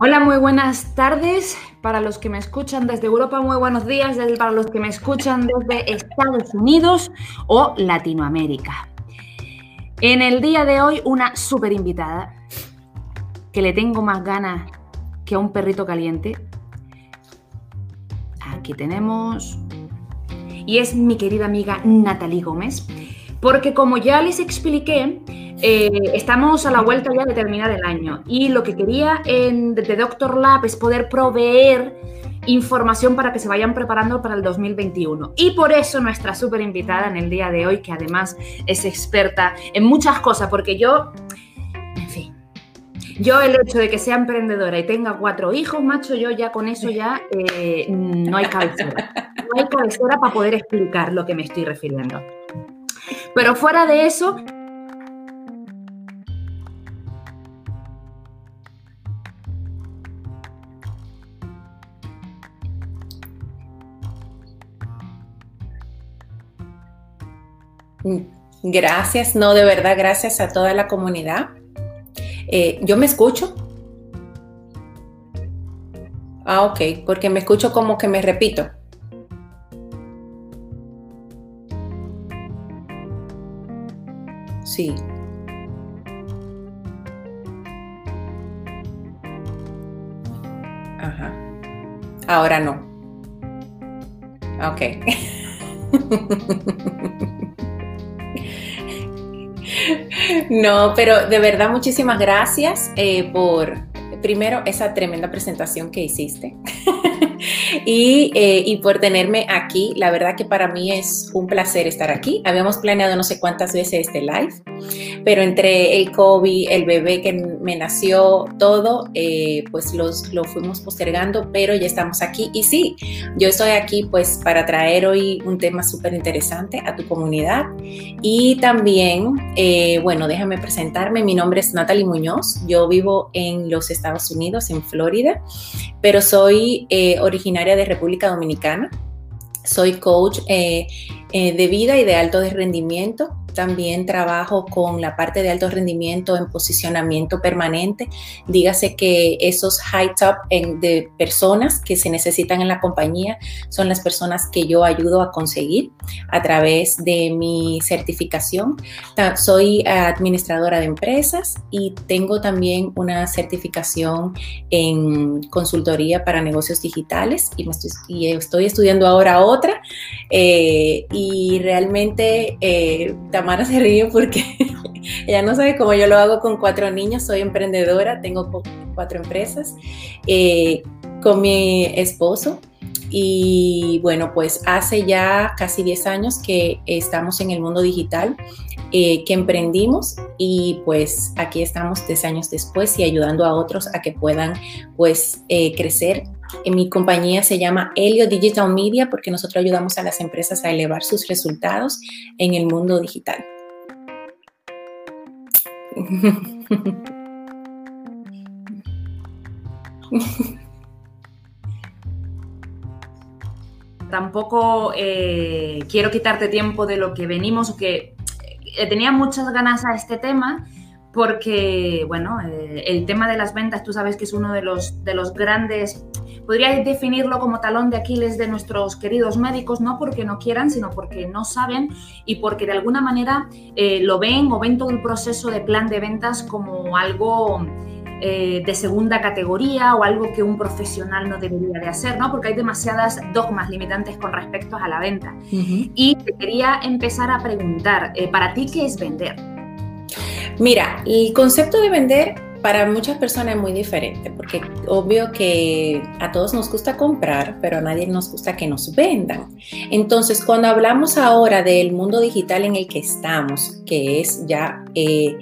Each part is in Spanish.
Hola, muy buenas tardes para los que me escuchan desde Europa, muy buenos días para los que me escuchan desde Estados Unidos o Latinoamérica. En el día de hoy, una súper invitada que le tengo más ganas que a un perrito caliente. Aquí tenemos. Y es mi querida amiga Natalie Gómez. Porque como ya les expliqué, eh, estamos a la vuelta ya de terminar el año y lo que quería en, de Doctor Lab es poder proveer información para que se vayan preparando para el 2021. Y por eso nuestra súper invitada en el día de hoy, que además es experta en muchas cosas, porque yo, en fin, yo el hecho de que sea emprendedora y tenga cuatro hijos, macho, yo ya con eso ya eh, no hay cabecera. No hay cabecera para poder explicar lo que me estoy refiriendo. Pero fuera de eso, Gracias, no, de verdad, gracias a toda la comunidad. Eh, ¿Yo me escucho? Ah, ok, porque me escucho como que me repito. Sí. Ajá. Ahora no. Ok. No, pero de verdad muchísimas gracias eh, por, primero, esa tremenda presentación que hiciste. Eh, y, por tenerme aquí. La verdad que para mí es un placer estar aquí. Habíamos planeado no sé cuántas veces este live, pero entre el COVID, el bebé que me nació, todo, eh, pues los, lo fuimos postergando, pero ya estamos aquí. Y sí, yo estoy aquí pues para traer hoy un tema súper interesante a tu comunidad. Y también, eh, bueno, déjame presentarme. Mi nombre es Natalie Muñoz. Yo vivo en los Estados Unidos, en Florida, pero soy originaria de República Dominicana. Soy coach eh, eh, de vida y de alto rendimiento también trabajo con la parte de alto rendimiento en posicionamiento permanente. Dígase que esos high top de personas que se necesitan en la compañía son las personas que yo ayudo a conseguir a través de mi certificación. Soy administradora de empresas y tengo también una certificación en consultoría para negocios digitales y, estoy, estudiando ahora otra eh, y realmente eh, Tamara se ríe porque ella no sabe cómo yo lo hago con cuatro niños, soy emprendedora, tengo cuatro empresas eh, con mi esposo y bueno, pues hace ya casi 10 años que estamos en el mundo digital, eh, que emprendimos y pues aquí estamos 10 años después y ayudando a otros a que puedan pues eh, crecer. En mi compañía se llama Helio Digital Media porque nosotros ayudamos a las empresas a elevar sus resultados en el mundo digital. Tampoco eh, quiero quitarte tiempo de lo que venimos, que eh, tenía muchas ganas a este tema porque, bueno, eh, el tema de las ventas, tú sabes que es uno de los, de los grandes, podríais definirlo como talón de Aquiles de nuestros queridos médicos, no porque no quieran, sino porque no saben y porque de alguna manera lo ven o ven todo el proceso de plan de ventas como algo eh, de segunda categoría o algo que un profesional no debería de hacer, ¿no? Porque hay demasiadas dogmas limitantes con respecto a la venta. Y te quería empezar a preguntar, eh, ¿para ti qué es vender? Mira, el concepto de vender para muchas personas es muy diferente, porque obvio que a todos nos gusta comprar, pero a nadie nos gusta que nos vendan. Entonces, cuando hablamos ahora del mundo digital en el que estamos, que es ya... Eh,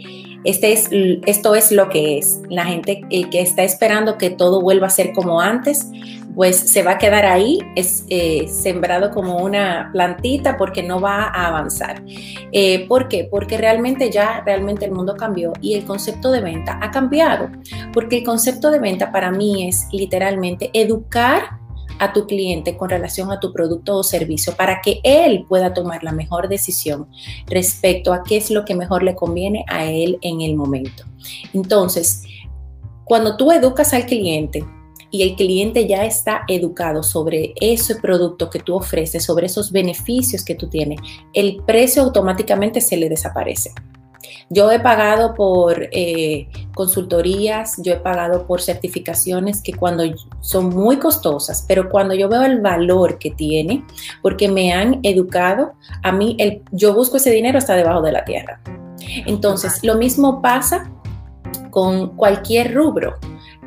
este es, esto es lo que es. La gente que está esperando que todo vuelva a ser como antes, pues se va a quedar ahí, es eh, sembrado como una plantita porque no va a avanzar. Eh, ¿Por qué? Porque realmente ya, realmente el mundo cambió y el concepto de venta ha cambiado. Porque el concepto de venta para mí es literalmente educar a tu cliente con relación a tu producto o servicio para que él pueda tomar la mejor decisión respecto a qué es lo que mejor le conviene a él en el momento. Entonces, cuando tú educas al cliente, y el cliente ya está educado sobre ese producto que tú ofreces, sobre esos beneficios que tú tienes, el precio automáticamente se le desaparece. Yo he pagado por eh, consultorías, yo he pagado por certificaciones que cuando son muy costosas, pero cuando yo veo el valor que tiene, porque me han educado, a mí el, yo busco ese dinero hasta debajo de la tierra. Entonces, lo mismo pasa con cualquier rubro.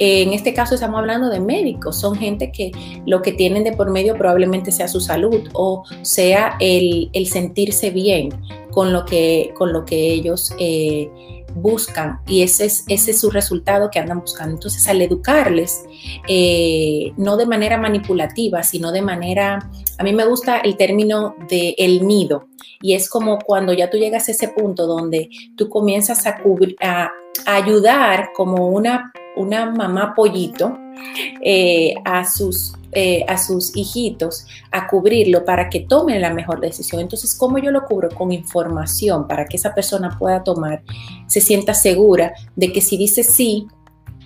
En este caso estamos hablando de médicos, son gente que lo que tienen de por medio probablemente sea su salud o sea el, sentirse bien con lo que, con lo que ellos eh, buscan y ese es, ese es su resultado que andan buscando. Entonces al educarles, eh, no de manera manipulativa, sino de manera, a mí me gusta el término de el nido y es como cuando ya tú llegas a ese punto donde tú comienzas a, a ayudar como una una mamá pollito eh, a, sus, eh, a sus hijitos a cubrirlo para que tomen la mejor decisión. Entonces, ¿cómo yo lo cubro? Con información para que esa persona pueda tomar, se sienta segura de que si dice sí,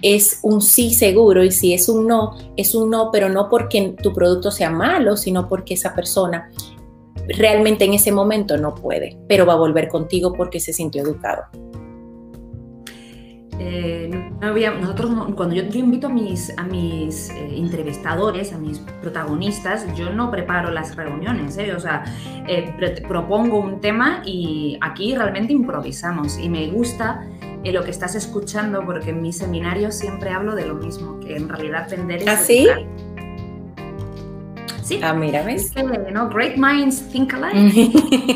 es un sí seguro y si es un no, es un no, pero no porque tu producto sea malo, sino porque esa persona realmente en ese momento no puede, pero va a volver contigo porque se sintió educado. Eh, nosotros, cuando yo, invito a mis, a mis eh, entrevistadores, a mis protagonistas, yo no preparo las reuniones, ¿eh? o sea, propongo un tema y aquí realmente improvisamos. Y me gusta lo que estás escuchando porque en mis seminarios siempre hablo de lo mismo, que en realidad vender es... ¿Así? ¿Ah, Sí. Ah, mira, ¿ves? ¿no? Great minds think alike.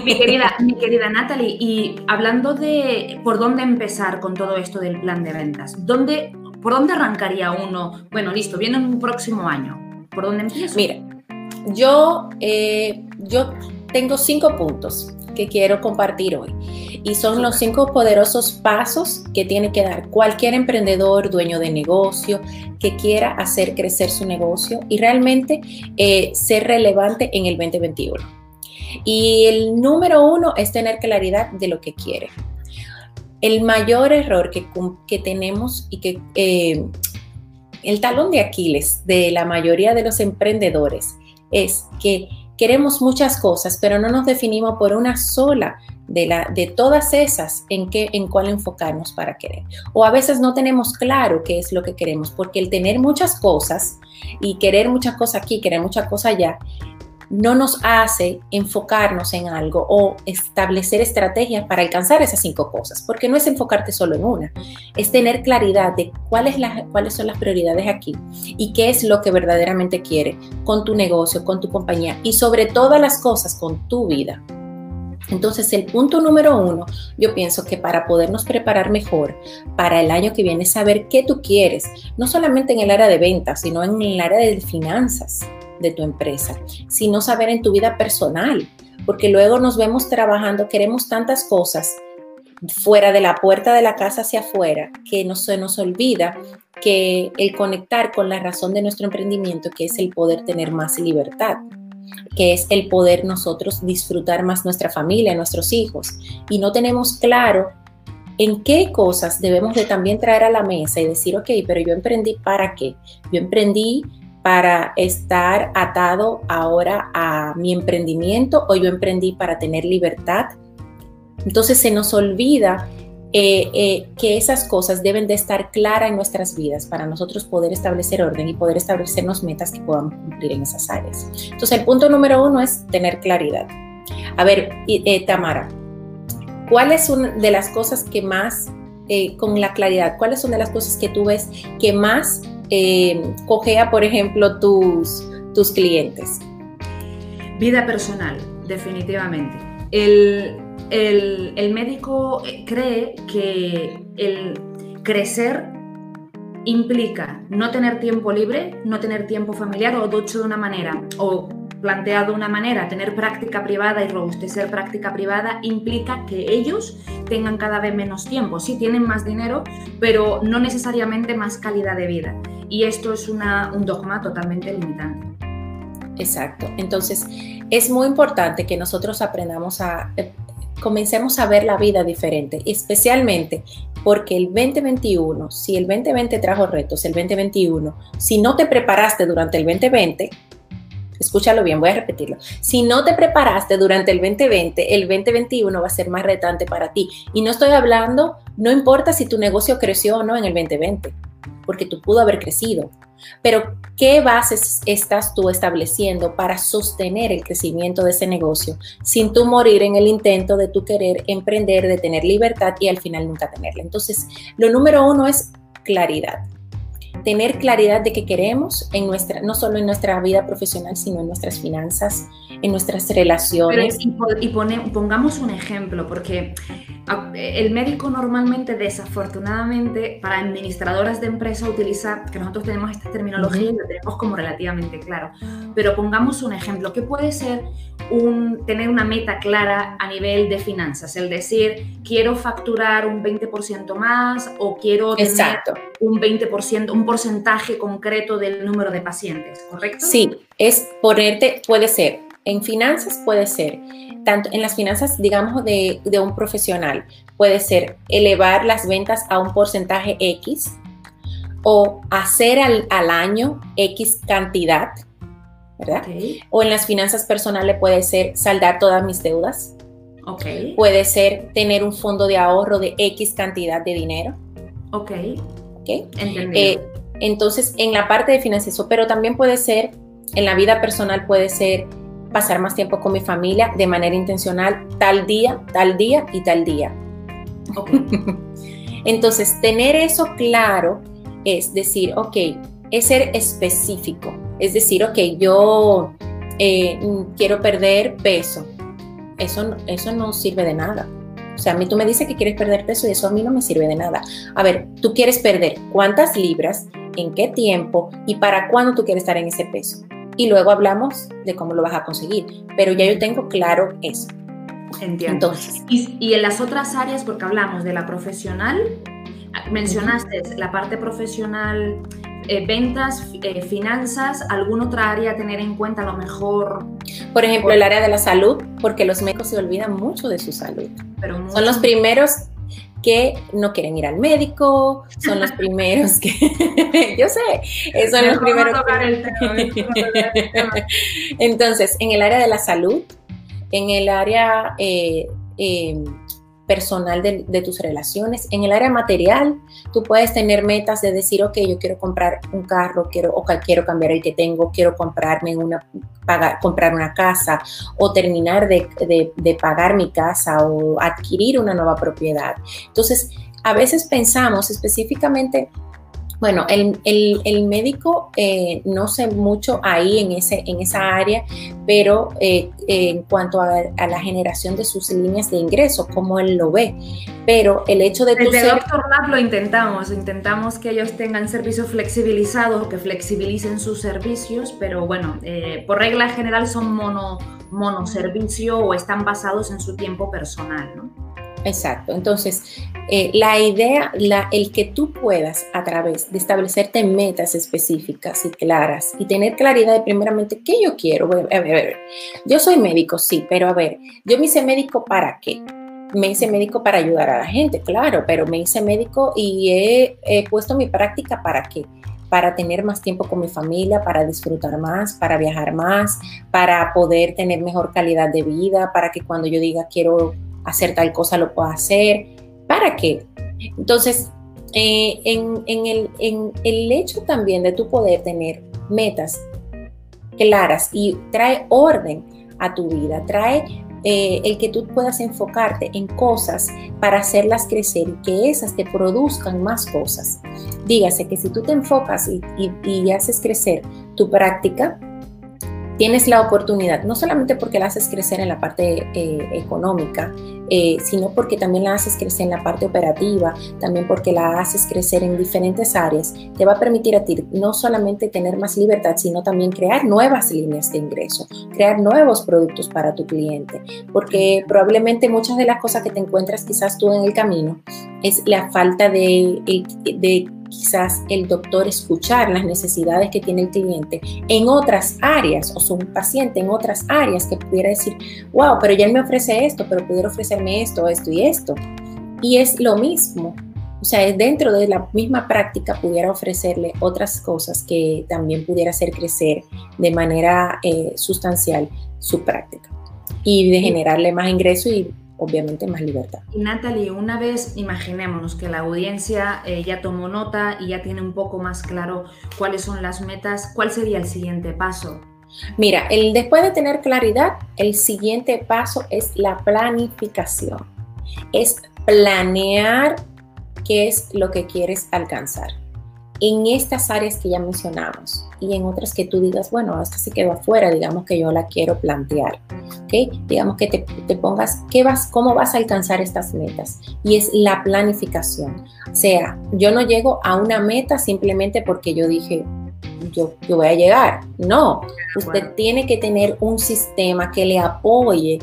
mi, querida, mi querida Natalie, y hablando de por dónde empezar con todo esto del plan de ventas, ¿dónde, ¿por dónde arrancaría uno? Bueno, listo, viene un próximo año. ¿Por dónde empiezo? Mira, yo, eh, yo tengo cinco puntos que quiero compartir hoy. Y son los cinco poderosos pasos que tiene que dar cualquier emprendedor, dueño de negocio, que quiera hacer crecer su negocio y realmente eh, ser relevante en el 2021. Y el número uno es tener claridad de lo que quiere. El mayor error que, tenemos y que eh, el talón de Aquiles de la mayoría de los emprendedores es que queremos muchas cosas, pero no nos definimos por una sola de, la, de todas esas en, qué, en cuál enfocarnos para querer. O a veces no tenemos claro qué es lo que queremos, porque el tener muchas cosas y querer muchas cosas aquí, querer muchas cosas allá, no nos hace enfocarnos en algo o establecer estrategias para alcanzar esas cinco cosas, porque no es enfocarte solo en una, es tener claridad de cuáles, son las prioridades aquí y qué es lo que verdaderamente quiere con tu negocio, con tu compañía y sobre todas las cosas con tu vida. Entonces, el punto número uno, yo pienso que para podernos preparar mejor para el año que viene, saber qué tú quieres, no solamente en el área de ventas, sino en el área de finanzas de tu empresa, sino saber en tu vida personal, porque luego nos vemos trabajando, queremos tantas cosas fuera de la puerta de la casa hacia afuera, que no se nos olvida que el conectar con la razón de nuestro emprendimiento, que es el poder tener más libertad, que es el poder nosotros disfrutar más nuestra familia, nuestros hijos, y no tenemos claro en qué cosas debemos de también traer a la mesa y decir, ok, pero yo emprendí para qué? Yo emprendí para estar atado ahora a mi emprendimiento o yo emprendí para tener libertad. Entonces se nos olvida eh, eh, que esas cosas deben de estar claras en nuestras vidas para nosotros poder establecer orden y poder establecernos metas que podamos cumplir en esas áreas. Entonces el punto número uno es tener claridad. A ver, eh, Tamara, ¿cuáles son de las cosas que más, con la claridad, cuáles son de las cosas que tú ves que más eh, por ejemplo, tus, tus clientes? Vida personal, definitivamente. El, el, médico cree que el crecer implica no tener tiempo libre, no tener tiempo familiar o dicho de una manera, o planteado de una manera, tener práctica privada y robustecer práctica privada implica que ellos tengan cada vez menos tiempo. Sí, tienen más dinero, pero no necesariamente más calidad de vida. Y esto es un dogma totalmente limitante. Exacto. Entonces, es muy importante que nosotros aprendamos a, eh, comencemos a ver la vida diferente, especialmente porque el 2021, si el 2020 trajo retos, el 2021, si no te preparaste durante el 2020, escúchalo bien, voy a repetirlo, si no te preparaste durante el 2020, el 2021 va a ser más retante para ti. Y no estoy hablando, no importa si tu negocio creció o no en el 2020, porque tú pudo haber crecido, pero, ¿qué bases estás tú estableciendo para sostener el crecimiento de ese negocio sin tú morir en el intento de tu querer emprender, de tener libertad y al final nunca tenerla? Entonces, lo número uno es claridad tener claridad de qué queremos en nuestra, no solo en nuestra vida profesional, sino en nuestras finanzas, en nuestras relaciones. y, pongamos un ejemplo, porque el médico normalmente, desafortunadamente, para administradoras de empresa utiliza, que nosotros tenemos esta terminología y lo tenemos como relativamente claro, pero pongamos un ejemplo, ¿qué puede ser un, tener una meta clara a nivel de finanzas? El decir, quiero facturar un 20% más o quiero tener un 20%, un porcentaje concreto del número de pacientes, ¿correcto? Sí, es ponerte, puede ser, en finanzas puede ser, tanto en las finanzas, digamos, de, un profesional, puede ser elevar las ventas a un porcentaje X o hacer al, año X cantidad, ¿verdad? O en las finanzas personales puede ser saldar todas mis deudas. Okay. Puede ser tener un fondo de ahorro de X cantidad de dinero. Ok. Eh, entonces, en la parte de finanzas, pero también puede ser, en la vida personal puede ser pasar más tiempo con mi familia de manera intencional, tal día, tal día y tal día. Entonces, tener eso claro es decir, ok, es ser específico. Es decir, ok, yo eh, quiero perder peso. Eso, eso no sirve de nada. O sea, a mí tú me dices que quieres perder peso y eso a mí no me sirve de nada. A ver, tú quieres perder cuántas libras, en qué tiempo y para cuándo tú quieres estar en ese peso. Y luego hablamos de cómo lo vas a conseguir. Pero ya yo tengo claro eso. Entiendo. Entonces, y, en las otras áreas, porque hablamos de la profesional, mencionaste la parte profesional eh, ventas, eh, finanzas, alguna otra área a tener en cuenta a lo mejor? Por ejemplo, el área de la salud, porque los médicos se olvidan mucho de su salud. Pero Son los primeros que no quieren ir al médico, son los primeros que, yo sé, son los primeros. Entonces, en el área de la salud, en el área eh, personal de, tus relaciones. En el área material, tú puedes tener metas de decir, ok, yo quiero comprar un carro, quiero, o quiero cambiar el que tengo, quiero comprarme una, pagar, comprar una casa o terminar de, de pagar mi casa o adquirir una nueva propiedad. Entonces, a veces pensamos específicamente bueno, el, médico eh, no sé mucho ahí en, ese, en esa área, pero eh, en cuanto a, la generación de sus líneas de ingreso, cómo él lo ve. Pero el hecho de... Desde ser... Doctor Lab lo intentamos, intentamos que ellos tengan servicios flexibilizados, que flexibilicen sus servicios, pero bueno, eh, por regla general son mono, monoservicio o están basados en su tiempo personal, ¿no? Exacto. Entonces, eh, la idea, la, el que tú puedas a través de establecerte metas específicas y claras y tener claridad de primeramente qué yo quiero. Yo soy médico, sí, pero a ver, yo me hice médico para qué? Me hice médico para ayudar a la gente, claro, pero me hice médico y he puesto mi práctica para qué? para tener más tiempo con mi familia, para disfrutar más, para viajar más, para poder tener mejor calidad de vida, para que cuando yo diga quiero hacer tal cosa lo puedo hacer. ¿Para qué? Entonces, eh, en, el, en el hecho también de tu poder tener metas claras y trae orden a tu vida, trae eh, el que tú puedas enfocarte en cosas para hacerlas crecer y que esas te produzcan más cosas. Dígase que si tú te enfocas y, y haces crecer tu práctica, tienes la oportunidad, no solamente porque la haces crecer en la parte eh, económica, eh, sino porque también la haces crecer en la parte operativa, también porque la haces crecer en diferentes áreas, te va a permitir a ti no solamente tener más libertad, sino también crear nuevas líneas de ingreso, crear nuevos productos para tu cliente, porque probablemente muchas de las cosas que te encuentras quizás tú en el camino es la falta de, quizás el doctor escuchar las necesidades que tiene el cliente en otras áreas o su paciente en otras áreas que pudiera decir, wow, pero ya él me ofrece esto, pero pudiera ofrecerme esto, esto y esto. Y es lo mismo. O sea, dentro de la misma práctica pudiera ofrecerle otras cosas que también pudiera hacer crecer de manera eh, sustancial su práctica y de generarle más ingreso y obviamente más libertad. Y Natalie, una vez imaginémonos que la audiencia eh, ya tomó nota y ya tiene un poco más claro cuáles son las metas, ¿cuál sería el siguiente paso? Mira, el, después de tener claridad, el siguiente paso es la planificación. Es planear qué es lo que quieres alcanzar en estas áreas que ya mencionamos y en otras que tú digas, bueno, esta se quedó afuera, digamos que yo la quiero plantear, ¿ok? Digamos que te, pongas, ¿qué vas, ¿cómo vas a alcanzar estas metas? Y es la planificación. O sea, yo no llego a una meta simplemente porque yo dije, yo, yo voy a llegar. No, usted tiene que tener un sistema que le apoye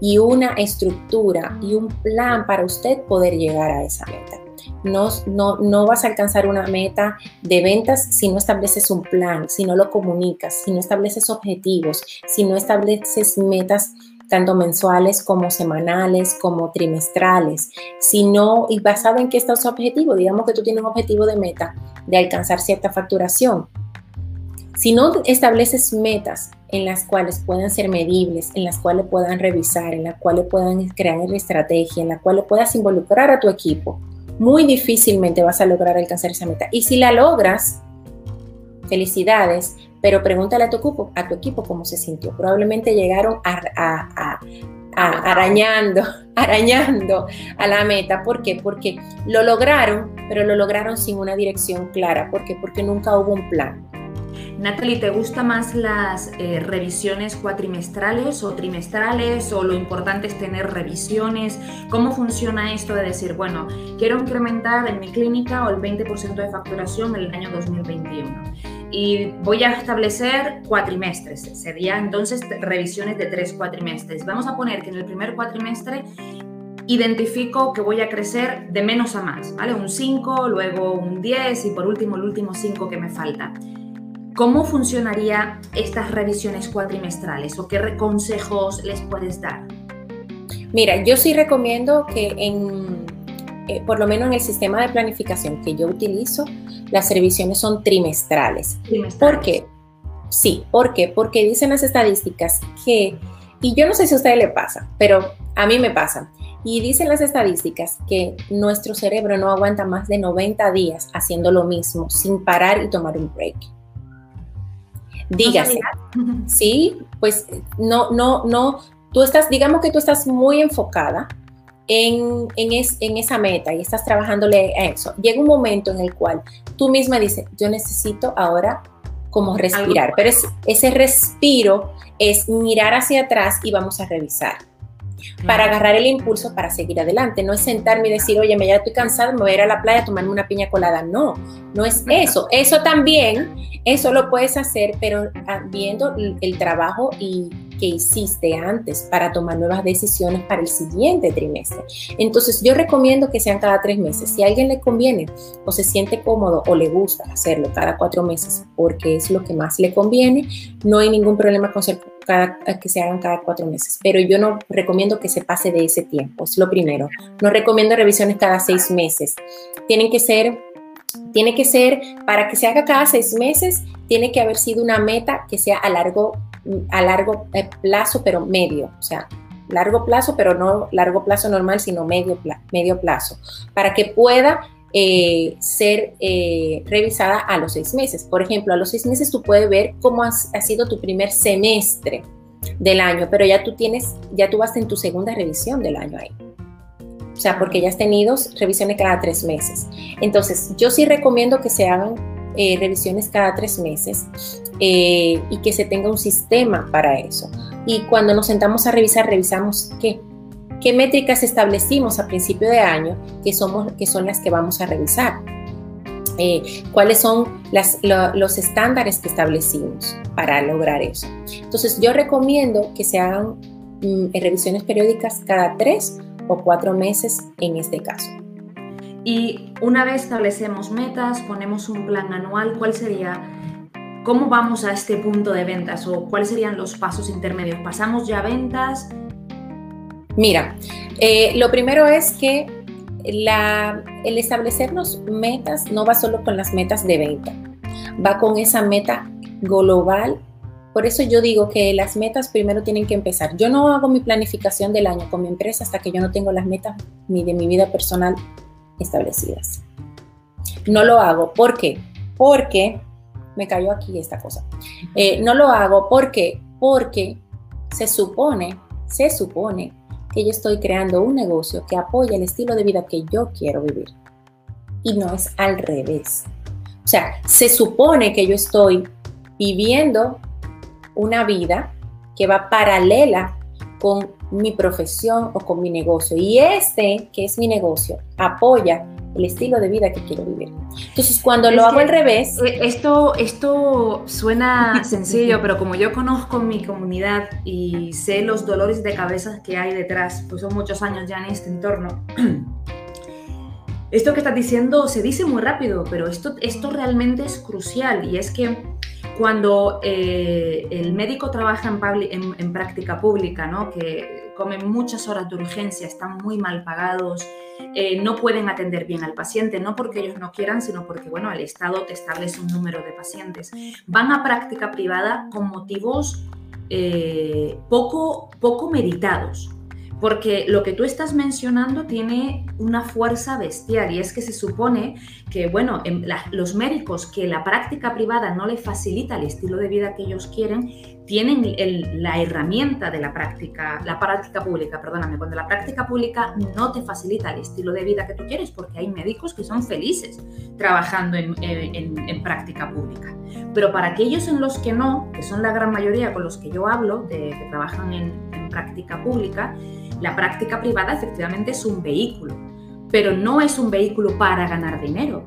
y una estructura y un plan para usted poder llegar a esa meta. No, no, no, vas a alcanzar una meta de ventas si no estableces un plan, si no lo comunicas, si no estableces objetivos, si no estableces metas tanto mensuales como semanales, como trimestrales, si no, y basado en qué está su objetivo, digamos que tú tienes un objetivo de meta de alcanzar cierta facturación. Si no estableces metas en las cuales puedan ser medibles, en las cuales puedan revisar, en las cuales puedan crear una estrategia, en las cuales puedas involucrar a tu equipo, muy difícilmente vas a lograr alcanzar esa meta. Y si la logras, felicidades, pero pregúntale a tu equipo, a tu equipo cómo se sintió. Probablemente llegaron a, arañando, arañando a la meta. ¿Por qué? Porque lo lograron, pero lo lograron sin una dirección clara. ¿Por qué? Porque nunca hubo un plan. Natalie, ¿te gustan más las eh, revisiones cuatrimestrales o trimestrales o lo importante es tener revisiones? ¿Cómo funciona esto de decir, bueno, quiero incrementar en mi clínica o el 20% de facturación en el año 2021? Y voy a establecer cuatrimestres, sería entonces revisiones de tres cuatrimestres. Vamos a poner que en el primer cuatrimestre identifico que voy a crecer de menos a más, ¿vale? Un 5, luego un 10 y por último el último 5 que me falta. ¿Cómo funcionarían estas revisiones cuatrimestrales o qué consejos les puedes dar? Mira, yo sí recomiendo que en, eh, por lo menos en el sistema de planificación que yo utilizo, las revisiones son trimestrales. trimestrales. ¿Por qué? Sí, ¿por qué? Porque dicen las estadísticas que, y yo no sé si a usted le pasa, pero a mí me pasa, y dicen las estadísticas que nuestro cerebro no aguanta más de 90 días haciendo lo mismo sin parar y tomar un break. Dígase. sí, pues no, no, no. Tú estás, digamos que tú estás muy enfocada en, en, esa meta y estás trabajándole a eso. Llega un momento en el cual tú misma dices, yo necesito ahora como respirar, pero ese respiro es mirar hacia atrás y vamos a revisar para agarrar el impulso para seguir adelante. No es sentarme y decir, oye, me ya estoy cansada, me voy a ir a la playa a tomarme una piña colada. No, no es eso. Eso también, eso lo puedes hacer, pero ah, viendo el trabajo y que hiciste antes para tomar nuevas decisiones para el siguiente trimestre. Entonces, yo recomiendo que sean cada tres meses. Si a alguien le conviene o se siente cómodo o le gusta hacerlo cada cuatro meses porque es lo que más le conviene, no hay ningún problema con que se hagan cada cuatro meses. Pero yo no recomiendo que se pase de ese tiempo, es lo primero. No recomiendo revisiones cada seis meses. Tienen que ser tiene que ser, para que se haga cada seis meses, tiene que haber sido una meta que sea a largo a largo eh, plazo, pero medio, o sea, largo plazo, pero no largo plazo normal, sino medio, medio plazo, para que pueda eh, ser eh, revisada a los seis meses. Por ejemplo, a los seis meses tú puedes ver cómo ha sido tu primer semestre del año, pero ya tú tienes, ya tú vas en tu segunda revisión del año ahí. O sea, porque ya has tenido revisiones cada tres meses. Entonces, yo sí recomiendo que se hagan revisiones cada tres meses eh, y que se tenga un sistema para eso. Y cuando nos sentamos a revisar, revisamos qué, qué métricas establecimos a principio de año que, somos, que son las que vamos a revisar. Eh, cuáles son los estándares que establecimos para lograr eso. Entonces yo recomiendo que se hagan mm, revisiones periódicas cada tres o cuatro meses en este caso. Y una vez establecemos metas, ponemos un plan anual, ¿cuál sería ¿Cómo vamos a este punto de ventas o cuáles serían los pasos intermedios? ¿Pasamos ya ventas? Mira, eh, lo primero es que el establecernos metas no va solo con las metas de venta, va con esa meta global. Por eso yo digo que las metas primero tienen que empezar. Yo no hago mi planificación del año con mi empresa hasta que yo no tengo las metas de mi vida personal establecidas. No lo hago. ¿Por qué? Porque me cayó aquí esta cosa. Eh, no lo hago porque, porque se supone, se supone que yo estoy creando un negocio que apoya el estilo de vida que yo quiero vivir. Y no es al revés. O sea, se supone que yo estoy viviendo una vida que va paralela con mi profesión o con mi negocio. Y este, que es mi negocio, apoya el estilo de vida que quiero vivir. Entonces, cuando lo hago al revés... Eh, esto, esto suena sencillo, pero como yo conozco mi comunidad y sé los dolores de cabeza que hay detrás, pues son muchos años ya en este entorno, esto que estás diciendo se dice muy rápido, pero esto, esto realmente es crucial y es que cuando eh, el médico trabaja en, en, práctica pública, ¿no? que comen muchas horas de urgencia, están muy mal pagados, eh, no pueden atender bien al paciente, no porque ellos no quieran, sino porque, bueno, el Estado te establece un número de pacientes. Van a práctica privada con motivos eh, poco, poco meditados. Porque lo que tú estás mencionando tiene una fuerza bestial y es que se supone que, bueno, los médicos que la práctica privada no le facilita el estilo de vida que ellos quieren, tienen la herramienta de la práctica, la práctica pública, perdóname, cuando la práctica pública no te facilita el estilo de vida que tú quieres, porque hay médicos que son felices trabajando en, práctica pública. Pero para aquellos en los que no, que son la gran mayoría con los que yo hablo, que trabajan en práctica pública, la práctica privada efectivamente es un vehículo, pero no es un vehículo para ganar dinero.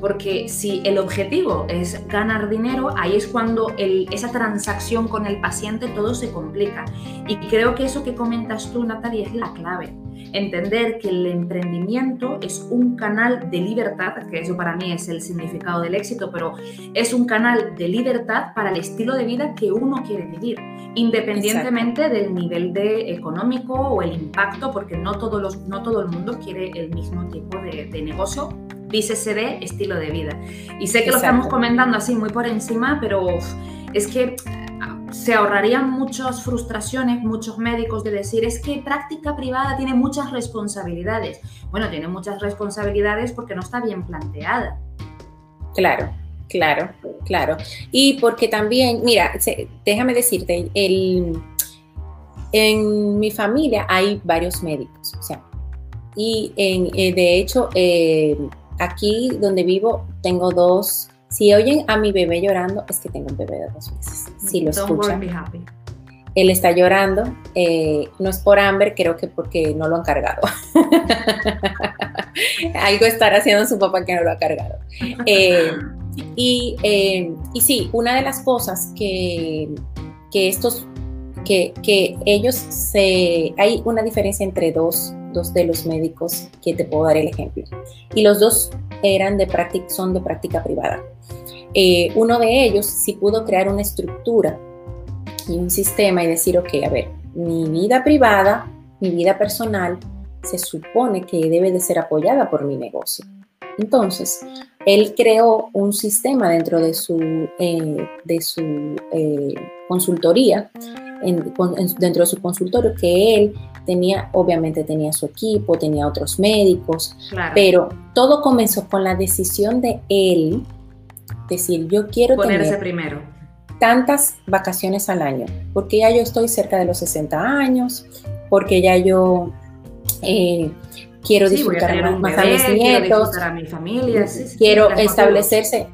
Porque si el objetivo es ganar dinero, ahí es cuando esa transacción con el paciente todo se complica. Y creo que eso que comentas tú, Natalia, es la clave entender que el emprendimiento es un canal de libertad, que eso para mí es el significado del éxito, pero es un canal de libertad para el estilo de vida que uno quiere vivir, independientemente del nivel de económico o el impacto, porque no, todos los, no todo el mundo quiere el mismo tipo de, de negocio, dícese de estilo de vida. Y sé que lo estamos comentando así muy por encima, pero es que se ahorrarían muchas frustraciones, muchos médicos de decir, es que práctica privada tiene muchas responsabilidades. Bueno, tiene muchas responsabilidades porque no está bien planteada. Claro, claro, claro. Y porque también, mira, déjame decirte, el, en mi familia hay varios médicos, o sea, y en, eh, de hecho, eh, aquí donde vivo tengo dos si oyen a mi bebé llorando, es que tengo un bebé de dos meses. Si lo escuchan, él está llorando. Eh, no es por hambre, creo que porque no lo han cargado. Algo estará haciendo su papá que no lo ha cargado. Eh, y, eh, y, sí, una de las cosas que, que estos, que, que, ellos se, hay una diferencia entre dos, dos de los médicos que te puedo dar el ejemplo. Y los dos eran de práctica, son de práctica privada. Eh, uno de ellos sí pudo crear una estructura y un sistema y decir, ok, a ver, mi vida privada, mi vida personal, se supone que debe de ser apoyada por mi negocio. Entonces, él creó un sistema dentro de su, eh, de su eh, consultoría, dentro de su consultorio, que él tenía, obviamente tenía su equipo, tenía otros médicos, pero todo comenzó con la decisión de él decir, yo quiero Ponerse tener primero. tantas vacaciones al año, porque ya yo estoy cerca de los 60 años, porque ya yo eh, quiero disfrutar más, a mis nietos, quiero a mi familia, quiero establecerse,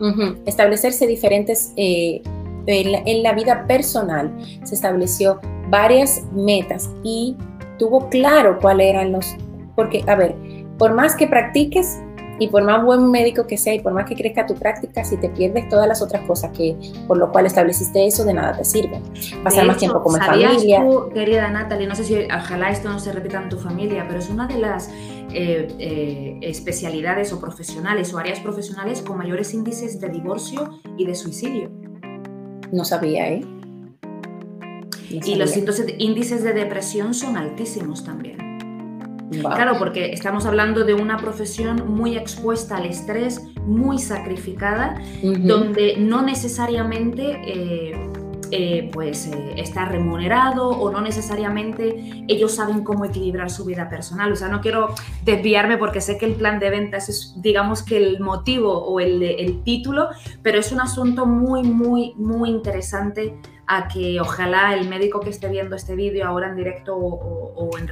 establecerse diferentes eh, en, la, vida personal. Se estableció varias metas y tuvo claro cuáles eran los, porque a ver, por más que practiques, y por más buen médico que sea y por más que crezca tu práctica, si te pierdes todas las otras cosas que por lo cual estableciste eso, de nada te sirve. Pasar más tiempo como familia. Tú, querida Natalie, no sé si ojalá esto no se repita en tu familia, pero es una de las eh, eh, especialidades o profesionales o áreas profesionales con mayores índices de divorcio y de suicidio. No sabía, ¿eh? Y los índices de depresión son altísimos también. Claro, porque estamos hablando de una profesión muy expuesta al estrés, muy sacrificada, donde no necesariamente eh, eh, pues eh, está remunerado o no necesariamente ellos saben cómo equilibrar su vida personal. O sea, no quiero desviarme porque sé que el plan de ventas es, digamos que el motivo o el, el título, pero es un asunto muy, muy, muy interesante a que ojalá el médico que esté viendo este vídeo ahora en directo o, en,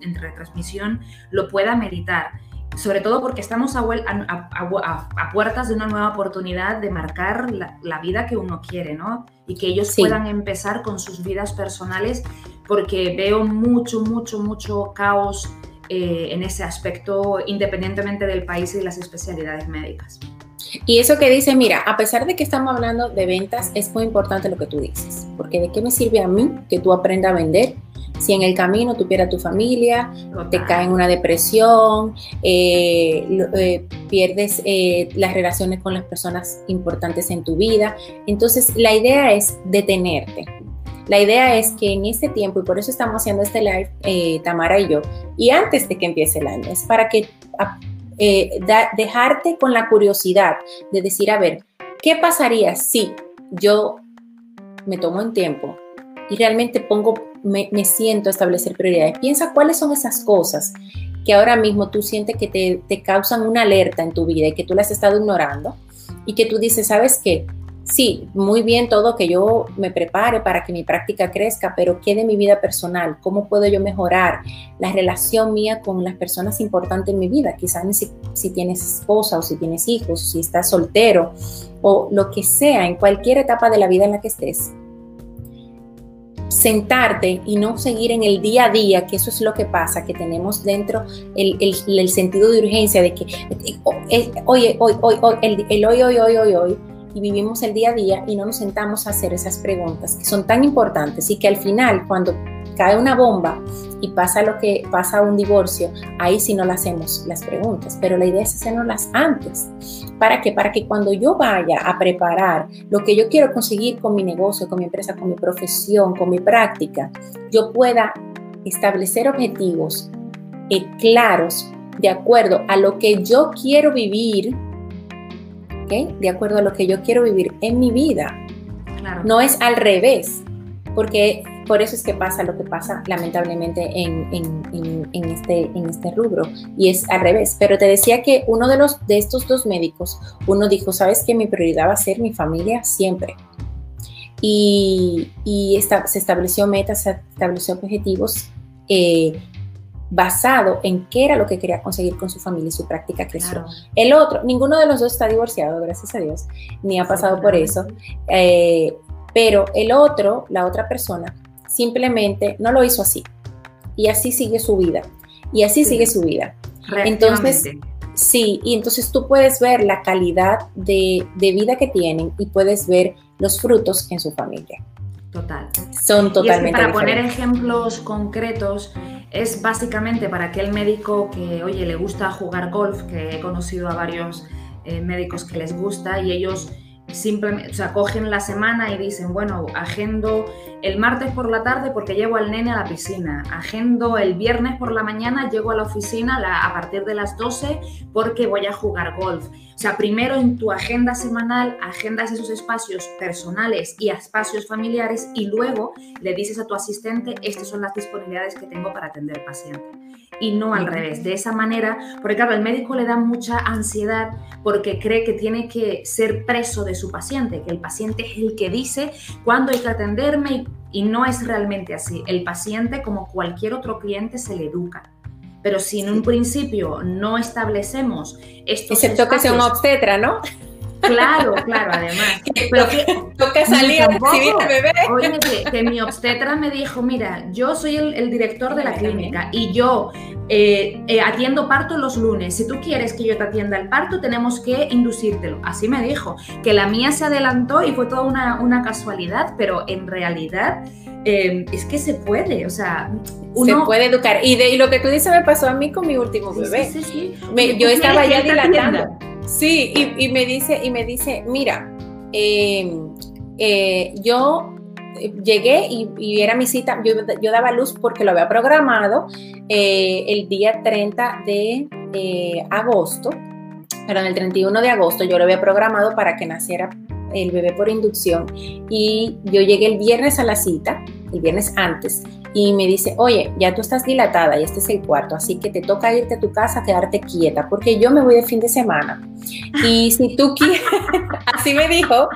en retransmisión lo pueda meditar sobre todo porque estamos a, puertas de una nueva oportunidad de marcar la, vida que uno quiere, ¿no? Y que ellos puedan empezar con sus vidas personales, porque veo mucho, mucho, mucho caos eh, en ese aspecto, independientemente del país y de las especialidades médicas. Y eso que dice, mira, a pesar de que estamos hablando de ventas, es muy importante lo que tú dices, porque ¿de qué me sirve a mí que tú aprendas a vender si en el camino tú pierdes tu familia, te cae en una depresión, eh, eh, pierdes eh, las relaciones con las personas importantes en tu vida. Entonces, la idea es detenerte. La idea es que en este tiempo, y por eso estamos haciendo este live, Tamara y yo, y antes de que empiece el año, es para que ah, dejarte con la curiosidad de decir, a ver, ¿qué pasaría si yo me tomo en tiempo y realmente pongo me, siento a establecer prioridades. Piensa cuáles son esas cosas que ahora mismo tú sientes que te, te, causan una alerta en tu vida y que tú las has estado ignorando y que tú dices, ¿sabes qué? Sí, muy bien todo que yo me prepare para que mi práctica crezca, pero ¿qué de mi vida personal? ¿Cómo puedo yo mejorar la relación mía con las personas importantes en mi vida? Quizás si, si tienes esposa o si tienes hijos, si estás soltero o lo que sea, en cualquier etapa de la vida en la que estés sentarte y no seguir en el día a día, que eso es lo que pasa, que tenemos dentro el, el, sentido de urgencia de que, oye, hoy, hoy, hoy, el, el hoy, hoy, hoy, hoy, hoy, y vivimos el día a día y no nos sentamos a hacer esas preguntas que son tan importantes y que al final, cuando cae una bomba y pasa lo que pasa un divorcio, ahí sí no le hacemos las preguntas, pero la idea es hacernoslas antes. ¿Para qué? Para que cuando yo vaya a preparar lo que yo quiero conseguir con mi negocio, con mi empresa, con mi profesión, con mi práctica, yo pueda establecer objetivos eh, claros de acuerdo a lo que yo quiero vivir, de acuerdo a lo que yo quiero vivir en mi vida. No es al revés, porque por eso es que pasa lo que pasa lamentablemente en, este, en este rubro y es al revés. Pero te decía que uno de, los, de estos dos médicos, uno dijo, sabes que mi prioridad va a ser mi familia siempre. Y, se estableció metas, se estableció objetivos eh, basado en qué era lo que quería conseguir con su familia y su práctica creció. El otro, ninguno de los dos está divorciado, gracias a Dios, ni ha pasado por eso. Eh, pero el otro, la otra persona, simplemente no lo hizo así. Y así sigue su vida. Y así sigue su vida. Entonces, sí, y entonces tú puedes ver la calidad de, vida que tienen y puedes ver los frutos en su familia. Total. Son totalmente. para poner ejemplos concretos, es básicamente para aquel médico que, oye, le gusta jugar golf, que he conocido a varios eh, médicos que les gusta y ellos simplemente, o sea, cogen la semana y dicen, bueno, agendo el martes por la tarde porque llevo al nene a la piscina, agendo el viernes por la mañana, llego a la oficina a partir de las 12 porque voy a jugar golf. O sea, primero en tu agenda semanal agendas esos espacios personales y espacios familiares y luego le dices a tu asistente, estas son las disponibilidades que tengo para atender paciente y no al revés. De esa manera, porque claro, el médico le da mucha ansiedad porque cree que tiene que ser preso de su paciente, que el paciente es el que dice cuándo hay que atenderme y, no es realmente así. El paciente, como cualquier otro cliente, se le educa. Pero si en un principio no establecemos estos Excepto que sea un obstetra, ¿no? Claro, claro, además. Pero que toca salir a bebé. Oye, que, mi obstetra me dijo, mira, yo soy el, director de la clínica y yo eh, eh, atiendo parto los lunes. Si tú quieres que yo te atienda el parto, tenemos que inducírtelo. Así me dijo. Que la mía se adelantó y fue toda una, una casualidad, pero en realidad em, es que se puede. O sea, uno... Se puede educar. Y, de, y lo que tú dices me pasó a mí con mi último bebé. Sí, sí, sí. yo estaba ya dilatando. Sí, y, me dice, y me dice, mira, em, eh, yo eh, llegué y, era mi cita, yo, daba luz porque lo había programado eh, el día 30 de agosto, pero en el 31 de agosto yo lo había programado para que naciera el bebé por inducción y yo llegué el viernes a la cita, el viernes antes, y me dice, oye, ya tú estás dilatada y este es el cuarto, así que te toca irte a tu casa, quedarte quieta, porque yo me voy de fin de semana. Y si tú quieres, así me dijo,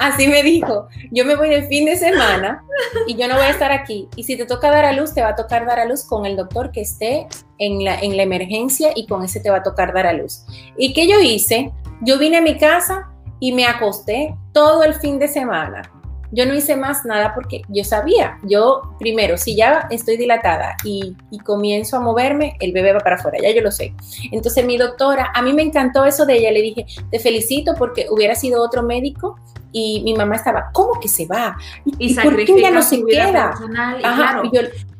así me dijo, yo me voy de fin de semana y yo no voy a estar aquí. Y si te toca dar a luz, te va a tocar dar a luz con el doctor que esté en la, en la emergencia y con ese te va a tocar dar a luz. ¿Y qué yo hice? Yo vine a mi casa y me acosté todo el fin de semana yo no hice más nada porque yo sabía, yo primero, si ya estoy dilatada y, comienzo a moverme, el bebé va para afuera, ya yo lo sé. Entonces mi doctora, a mí me encantó eso de ella, le dije, te felicito porque hubiera sido otro médico y mi mamá estaba, ¿cómo que se va? ¿Y, por qué ya no se queda? Ajá,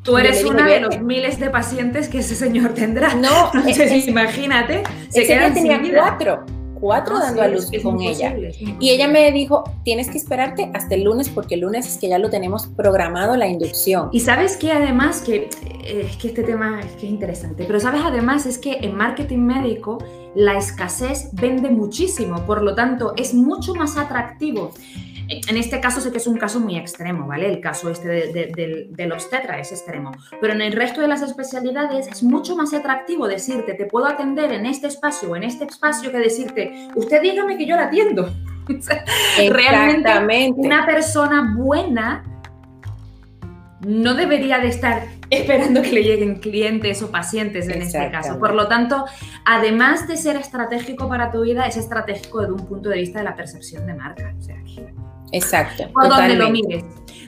tú eres una de los miles de pacientes que ese señor tendrá. No, Entonces, imagínate, se quedan tenía cuatro cuatro dando a luz con ella. Y ella me dijo, tienes que esperarte hasta el lunes porque el lunes es que ya lo tenemos programado la inducción. Y sabes que además, que eh, es que este tema es que es interesante, pero sabes además es que en marketing médico la escasez vende muchísimo, por lo tanto es mucho más atractivo en este caso sé que es un caso muy extremo, ¿vale? El caso este del, obstetra es extremo, pero en el resto de las especialidades es mucho más atractivo decirte, te puedo atender en este espacio o en este espacio que decirte, usted dígame que yo la atiendo. Realmente una persona buena no debería de estar esperando que le lleguen clientes o pacientes en este caso. Por lo tanto, además de ser estratégico para tu vida, es estratégico desde un punto de vista de la percepción de marca. O sea, Exacto. Por donde lo mires.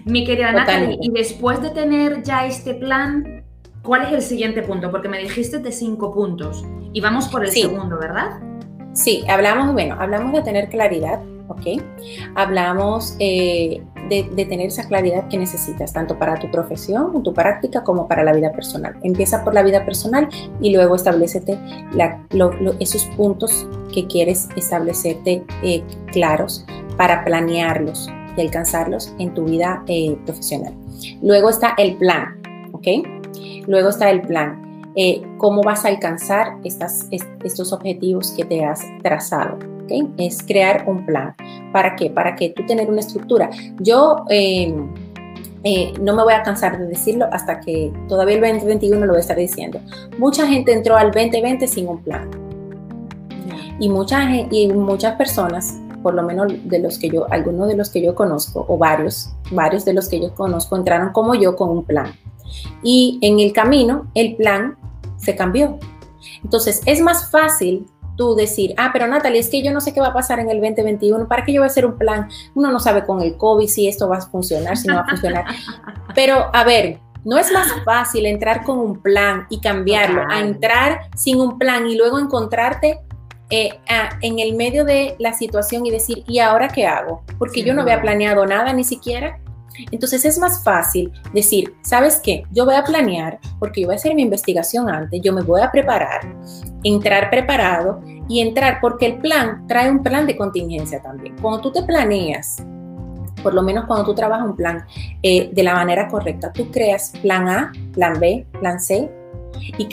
Mi querida Natalie, y después de tener ya este plan, ¿cuál es el siguiente punto? Porque me dijiste de cinco puntos y vamos por el segundo, ¿verdad? Sí, hablamos, bueno, hablamos de tener claridad, ¿ok? Hablamos eh, de, tener esa claridad que necesitas, tanto para tu profesión, tu práctica, como para la vida personal. Empieza por la vida personal y luego establecete esos puntos que quieres establecerte eh, claros para planearlos y alcanzarlos en tu vida eh, profesional. Luego está el plan, ¿ok? Luego está el plan. ¿Cómo vas a alcanzar estos objetivos que te has trazado? ¿Okay? Es crear un plan. ¿Para qué? Para que tú tener una estructura. Yo em, eh, no me voy a cansar de decirlo hasta que todavía el 2021 lo voy a estar diciendo. Mucha gente entró al 2020 sin un plan. Y, mucha, y muchas personas por lo menos de los que yo, algunos de los que yo conozco, o varios, varios de los que yo conozco, entraron como yo con un plan. Y en el camino, el plan se cambió. Entonces, es más fácil tú decir, ah, pero Natalie, es que yo no sé qué va a pasar en el 2021, ¿para qué yo voy a hacer un plan? Uno no sabe con el COVID si esto va a funcionar, si no va a funcionar. Pero, a ver, no es más fácil entrar con un plan y cambiarlo a entrar sin un plan y luego encontrarte eh, en el medio de la situación y decir, ¿y ahora qué hago? Porque yo no había planeado nada ni siquiera. Entonces es más fácil decir, ¿sabes qué? Yo voy a planear porque yo voy a hacer mi investigación antes, yo me voy a preparar, entrar preparado y entrar porque el plan trae un plan de contingencia también. Cuando tú te planeas, por lo menos cuando tú trabajas un plan eh, de la manera correcta, tú creas plan A, plan B, plan C, y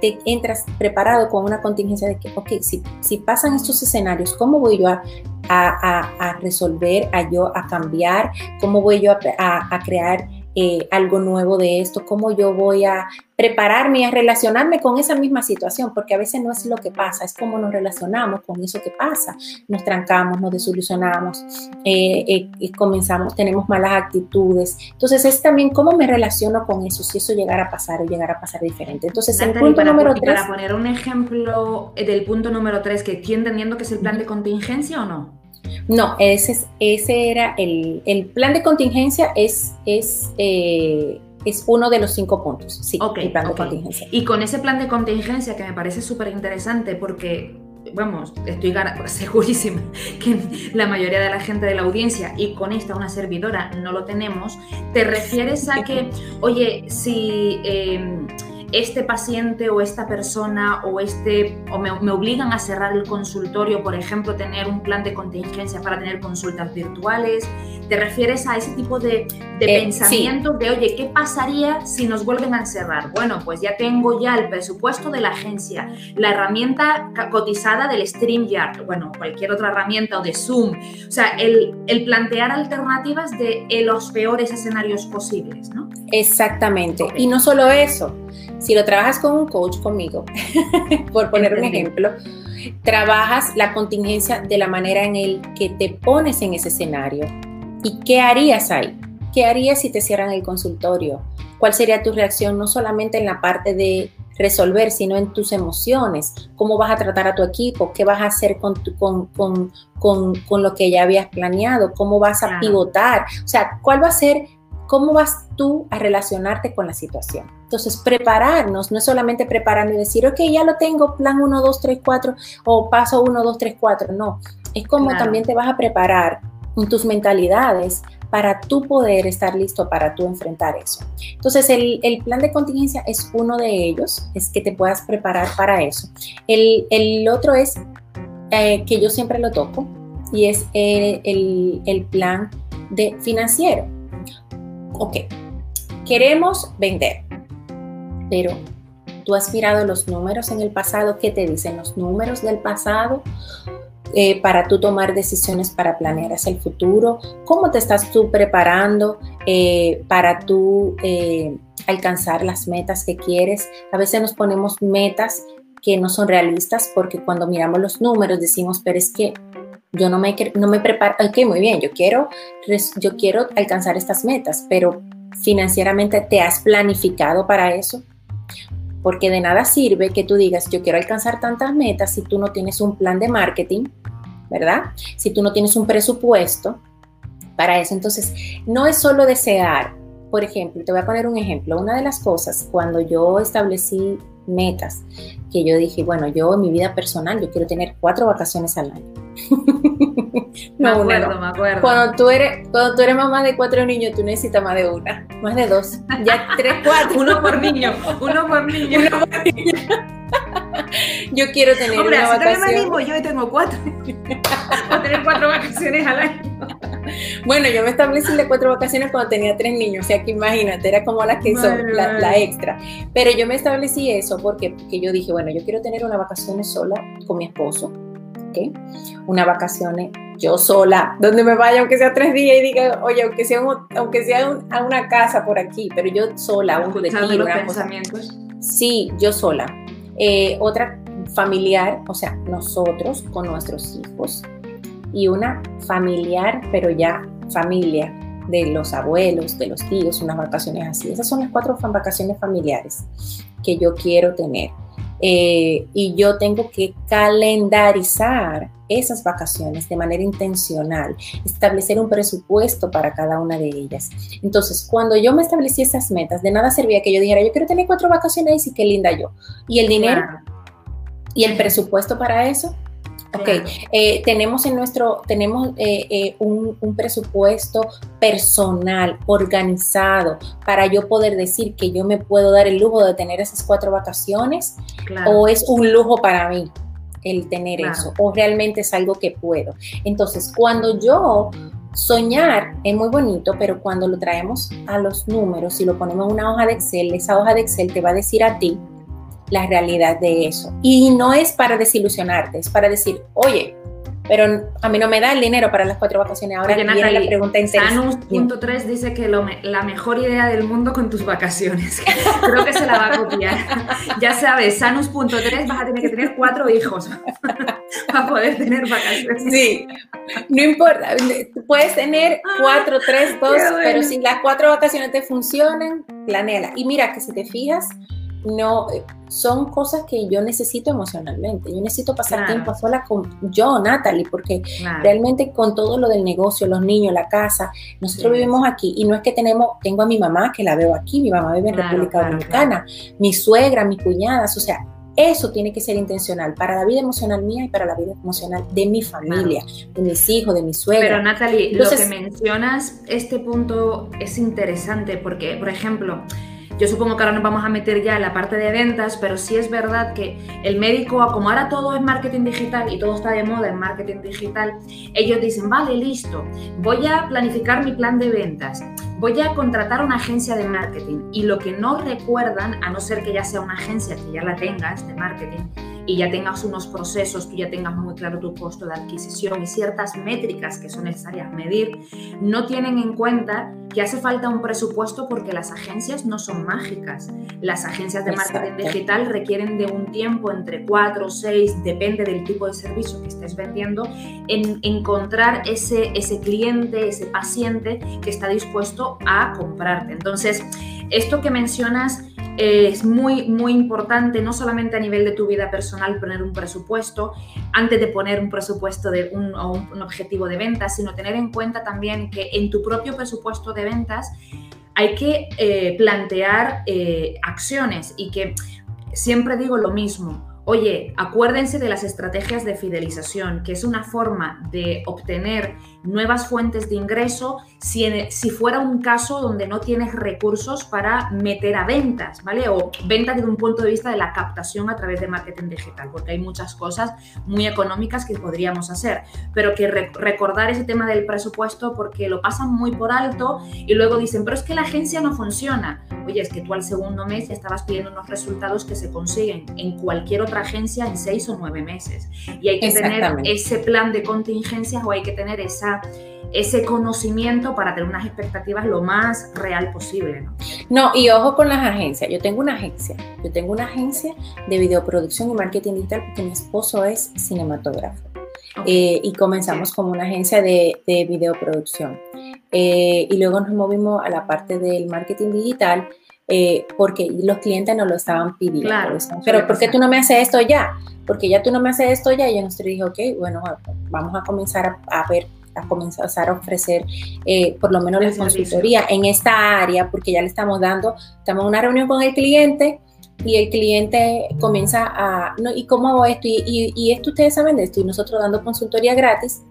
te entras preparado con una contingencia de que, ok, si, si pasan estos escenarios, ¿cómo voy yo a, a, resolver, a yo a cambiar? ¿Cómo voy yo a, crear eh, algo nuevo de esto? ¿Cómo yo voy a prepararme y a relacionarme con esa misma situación? Porque a veces no es lo que pasa, es cómo nos relacionamos con eso que pasa. Nos trancamos, nos desilusionamos, eh, eh, comenzamos, tenemos malas actitudes. Entonces es también cómo me relaciono con eso, si eso llegara a pasar o llegara a pasar diferente. Entonces el punto número tres... Para poner un ejemplo del punto número tres, que estoy entendiendo que es el plan de contingencia o no? No, ese, ese era el, el, plan de contingencia, es, es, eh, es uno de los cinco puntos. Sí, el plan de contingencia. Y con ese plan de contingencia que me parece súper interesante porque vamos, estoy segurísima que la mayoría de la gente de la audiencia y con esta una servidora no lo tenemos, te refieres a que, oye, si... Em, este paciente o esta persona o este o me, obligan a cerrar el consultorio, por ejemplo, tener un plan de contingencia para tener consultas virtuales. ¿Te refieres a ese tipo de, de eh, de, oye, ¿qué pasaría si nos vuelven a cerrar? Bueno, pues ya tengo ya el presupuesto de la agencia, la herramienta cotizada del StreamYard, bueno, cualquier otra herramienta o de Zoom. O sea, el, el plantear alternativas de los peores escenarios posibles, ¿no? Exactamente. Y no solo eso, si lo trabajas con un coach conmigo, por poner un ejemplo, trabajas la contingencia de la manera en el que te pones en ese escenario. ¿Y qué harías ahí? ¿Qué harías si te cierran el consultorio? ¿Cuál sería tu reacción no solamente en la parte de resolver, sino en tus emociones? ¿Cómo vas a tratar a tu equipo? ¿Qué vas a hacer con, con, lo que ya habías planeado? ¿Cómo vas a pivotar? O sea, ¿cuál va a ser ¿Cómo vas tú a relacionarte con la situación? Entonces, prepararnos, no es solamente prepararnos y decir, ok, ya lo tengo, plan 1, 2, 3, 4 o paso 1, 2, 3, 4. No, es como también te vas a preparar en tus mentalidades para tú poder estar listo para tú enfrentar eso. Entonces, el, plan de contingencia es uno de ellos, es que te puedas preparar para eso. El, otro es eh, que yo siempre lo toco y es eh, el, el plan de financiero ok, queremos vender, pero tú has mirado los números en el pasado, ¿qué te dicen los números del pasado? Eh, para tú tomar decisiones para planear hacia el futuro, cómo te estás tú preparando eh, para tú eh, alcanzar las metas que quieres. A veces nos ponemos metas que no son realistas porque cuando miramos los números decimos, pero es que yo no me, no me preparo, ok, muy bien, yo quiero, yo quiero alcanzar estas metas, pero financieramente te has planificado para eso. Porque de nada sirve que tú digas, yo quiero alcanzar tantas metas si tú no tienes un plan de marketing, ¿verdad? Si tú no tienes un presupuesto para eso. Entonces, no es solo desear. Por ejemplo, te voy a poner un ejemplo. Una de las cosas, cuando yo establecí metas, que yo dije, bueno, yo en mi vida personal, yo quiero tener cuatro vacaciones al año. me acuerdo, me acuerdo. Cuando tú, eres, cuando tú eres mamá de cuatro niños, tú necesitas más de una, más de dos, ya tres, cuatro. uno por niño, uno por niño. Uno por niño. Yo quiero tener Hombre, una vacación. me animo, yo tengo cuatro. a tener cuatro vacaciones al año. Bueno, yo me establecí de cuatro vacaciones cuando tenía tres niños, o sea que imagínate, era como la que son, la, extra. Pero yo me establecí eso porque, porque yo dije, bueno, yo quiero tener una vacaciones sola con mi esposo, ¿ok? Una vacaciones yo sola, donde me vaya, aunque sea tres días y diga, oye, aunque sea, aunque sea a una casa por aquí, pero yo sola, un retiro, una pensamientos. Sí, yo sola. Eh, otra familiar, o sea, nosotros con nuestros hijos, y una familiar, pero ya familia de los abuelos, de los tíos, unas vacaciones así. Esas son las cuatro vacaciones familiares que yo quiero tener. Eh, y yo tengo que calendarizar esas vacaciones de manera intencional, establecer un presupuesto para cada una de ellas. Entonces, cuando yo me establecí esas metas, de nada servía que yo dijera, yo quiero tener cuatro vacaciones y qué linda yo. Y el dinero y el presupuesto para eso Ok, eh, tenemos en nuestro, tenemos eh, eh, un, presupuesto personal, organizado, para yo poder decir que yo me puedo dar el lujo de tener esas cuatro vacaciones, o es un lujo para mí el tener eso, o realmente es algo que puedo. Entonces, cuando yo soñar es muy bonito, pero cuando lo traemos a los números y lo ponemos en una hoja de Excel, esa hoja de Excel te va a decir a ti la realidad de eso. Y no es para desilusionarte, es para decir, oye, pero a mí no me da el dinero para las cuatro vacaciones. Ahora viene la pregunta interesante. Sanus.3 dice que la mejor idea del mundo con tus vacaciones. Creo que se la va a copiar. ya sabes, Sanus.3 vas a tener que tener cuatro hijos para poder tener vacaciones. Sí, no importa. Puedes tener cuatro, tres, dos, pero si las cuatro vacaciones te funcionan, planéala. Y mira que si te fijas, no, eh, son cosas que yo necesito emocionalmente. Yo necesito pasar tiempo sola con yo, Natalie, porque realmente con todo lo del negocio, los niños, la casa, nosotros vivimos aquí y no es que tenemos, tengo a mi mamá que la veo aquí, mi mamá vive en República Dominicana, mi suegra, mis cuñadas, o sea, eso tiene que ser intencional para la vida emocional mía y para la vida emocional de mi familia, de mis hijos, de mi suegra. Pero Natalie, lo que mencionas, este punto es interesante porque, por ejemplo, Yo supongo que ahora nos vamos a meter ya en la parte de ventas, pero sí es verdad que el médico, como ahora todo es marketing digital y todo está de moda en marketing digital, ellos dicen, vale, listo, voy a planificar mi plan de ventas, voy a contratar una agencia de marketing y lo que no recuerdan, a no ser que ya sea una agencia que ya la tengas de marketing, y ya tengas unos procesos, tú ya tengas muy claro tu costo de adquisición y ciertas métricas que son necesarias medir, no tienen en cuenta que hace falta un presupuesto porque las agencias no son mágicas. Las agencias de marketing digital requieren de un tiempo entre cuatro o seis, depende del tipo de servicio que estés vendiendo, en encontrar ese, ese cliente, ese paciente que está dispuesto a comprarte. Entonces, esto que mencionas es muy, muy importante, no solamente a nivel de tu vida personal, poner un presupuesto, antes de poner un presupuesto de un, o un, objetivo de ventas, sino tener en cuenta también que en tu propio presupuesto de ventas hay que eh, plantear eh, acciones y que siempre digo lo mismo. Oye, acuérdense de las estrategias de fidelización, que es una forma de obtener nuevas fuentes de ingreso si, si fuera un caso donde no tienes recursos para meter a ventas, ¿vale? O ventas desde un punto de vista de la captación a través de marketing digital, porque hay muchas cosas muy económicas que podríamos hacer, pero que recordar ese tema del presupuesto porque lo pasan muy por alto y luego dicen, pero es que la agencia no funciona. Oye, es que tú al segundo mes ya estabas pidiendo unos resultados que se consiguen en cualquier otra agencia en seis o nueve meses. Y hay que tener ese plan de contingencias o hay que tener esa ese conocimiento para tener unas expectativas lo más real posible. ¿no? no, y ojo con las agencias. Yo tengo una agencia. Yo tengo una agencia de videoproducción y marketing digital porque mi esposo es cinematógrafo. Eh, y comenzamos como una agencia de, de videoproducción. Eh, y luego nos movimos a la parte del marketing digital eh, porque los clientes nos lo estaban pidiendo. Claro, Pero ¿por qué tú no me haces esto ya? Porque ya tú no me haces esto ya. Y yo nos dije, ok, bueno, vamos a comenzar a ver a comenzar a ofrecer eh, por lo menos la consultoría en esta área, porque ya le estamos dando, estamos en una reunión con el cliente y el cliente comienza a, no, ¿y cómo hago esto? Y, y, esto ustedes saben de esto, y nosotros dando consultoría gratis,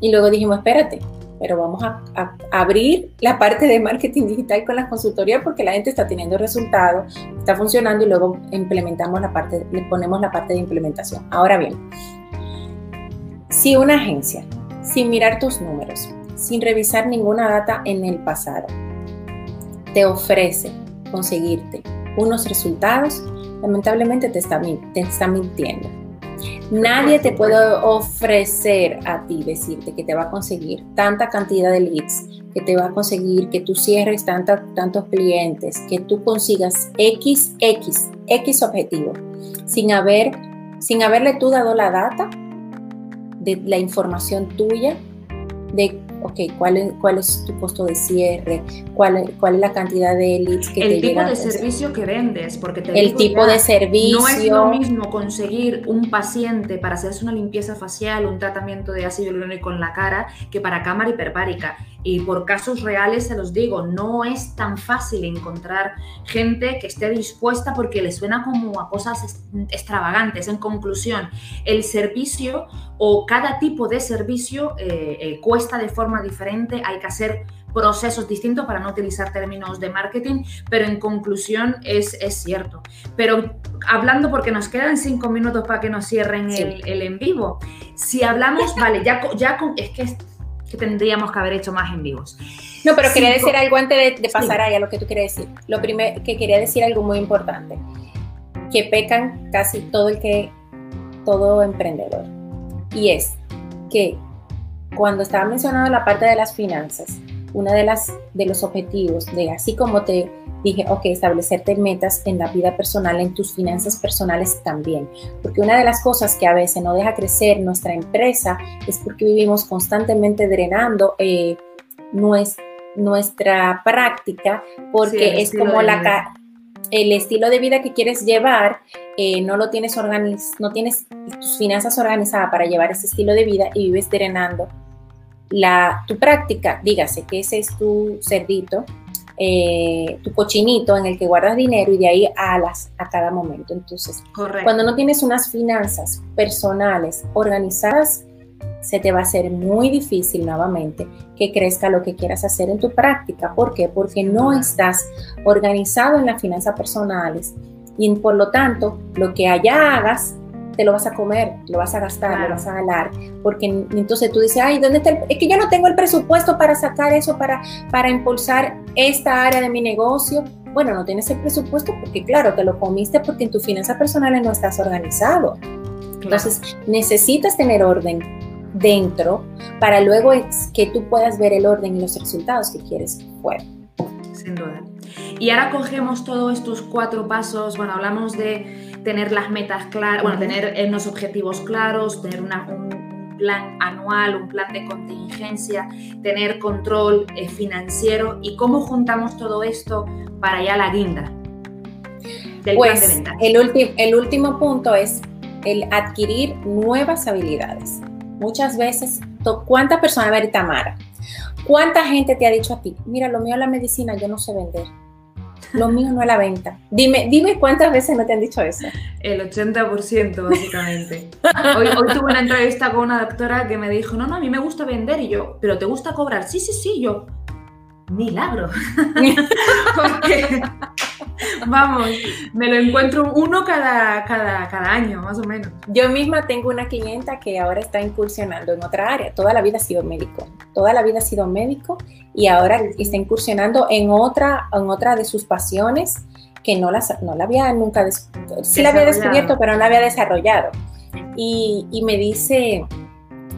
y luego dijimos, espérate, pero vamos a, a, abrir la parte de marketing digital con las consultorías porque la gente está teniendo resultados, está funcionando y luego implementamos la parte, le ponemos la parte de implementación. Ahora bien, si una agencia sin mirar tus números, sin revisar ninguna data en el pasado. Te ofrece conseguirte unos resultados, lamentablemente te está, te está mintiendo. Nadie te puede ofrecer a ti decirte que te va a conseguir tanta cantidad de leads, que te va a conseguir que tú cierres tantos clientes, que tú consigas X, X, X objetivo, sin, haber, sin haberle tú dado la data de la información tuya, de, ok, ¿cuál es, cuál es tu costo de cierre? ¿Cuál, cuál es la cantidad de leads que el te llegan? El tipo de servicio que vendes, porque te El tipo de servicio. No es lo mismo conseguir un paciente para hacerse una limpieza facial, un tratamiento de ácido hialurónico en la cara, que para cámara hiperbárica. Y por casos reales se los digo, no es tan fácil encontrar gente que esté dispuesta porque le suena como a cosas extravagantes. En conclusión, el servicio o cada tipo de servicio eh, eh, cuesta de forma diferente, hay que hacer procesos distintos para no utilizar términos de marketing, pero en conclusión es, es cierto. Pero hablando, porque nos quedan cinco minutos para que nos cierren el, el, en vivo, si hablamos, vale, ya, ya con, es que que tendríamos que haber hecho más en vivos. No, pero quería decir algo antes de, pasar ahí a lo que tú quieres decir. Lo primero que quería decir algo muy importante, que pecan casi todo el que, todo emprendedor. Y es que cuando estaba mencionando la parte de las finanzas, una de las de los objetivos de así como te dije, ok, establecerte metas en la vida personal, en tus finanzas personales también. Porque una de las cosas que a veces no deja crecer nuestra empresa es porque vivimos constantemente drenando eh, nuestra práctica, porque es como la, el estilo de vida que quieres llevar, eh, no lo tienes organiz no tienes tus finanzas organizadas para llevar ese estilo de vida y vives drenando la, tu práctica, dígase que ese es tu cerdito, eh, tu cochinito en el que guardas dinero y de ahí alas a cada momento. Entonces, cuando no tienes unas finanzas personales organizadas, se te va a hacer muy difícil nuevamente que crezca lo que quieras hacer en tu práctica. ¿Por qué? Porque no estás organizado en las finanzas personales y por lo tanto lo que allá hagas te lo vas a comer, lo vas a gastar, lo vas a ganar, porque entonces tú dices, ay, ¿dónde está el, Es que yo no tengo el presupuesto para sacar eso, para, para impulsar esta área de mi negocio. Bueno, no tienes el presupuesto porque, claro, te lo comiste porque en tus finanzas personales no estás organizado. Entonces, necesitas tener orden dentro para luego que tú puedas ver el orden y los resultados que quieres fuera. Sin duda. Y ahora cogemos todos estos cuatro pasos, bueno, hablamos de tener las metas claras, bueno, tener unos objetivos claros, tener un plan anual, un plan de contingencia, tener control eh, financiero y cómo juntamos todo esto para ya la guinda del pues, plan de ventas. El, el último punto es el adquirir nuevas habilidades. Muchas veces, ¿cuántas personas, a ver, Tamara? ¿Cuánta gente te ha dicho a ti, mira, lo mío es la medicina, yo no sé vender? Lo mío no es la venta. Dime, dime cuántas veces no te han dicho eso. El 80%, básicamente. Hoy, hoy tuve una entrevista con una doctora que me dijo, no, no, a mí me gusta vender. Y yo, ¿pero te gusta cobrar? Sí, sí, sí. Yo, milagro. Porque, vamos, me lo encuentro uno cada, cada, cada año, más o menos. Yo misma tengo una clienta que ahora está incursionando en otra área. Toda la vida ha sido médico. Toda la vida ha sido médico y ahora está incursionando en otra, en otra de sus pasiones que no, las, no la había nunca, sí la había descubierto, pero no la había desarrollado. Y, y me dice,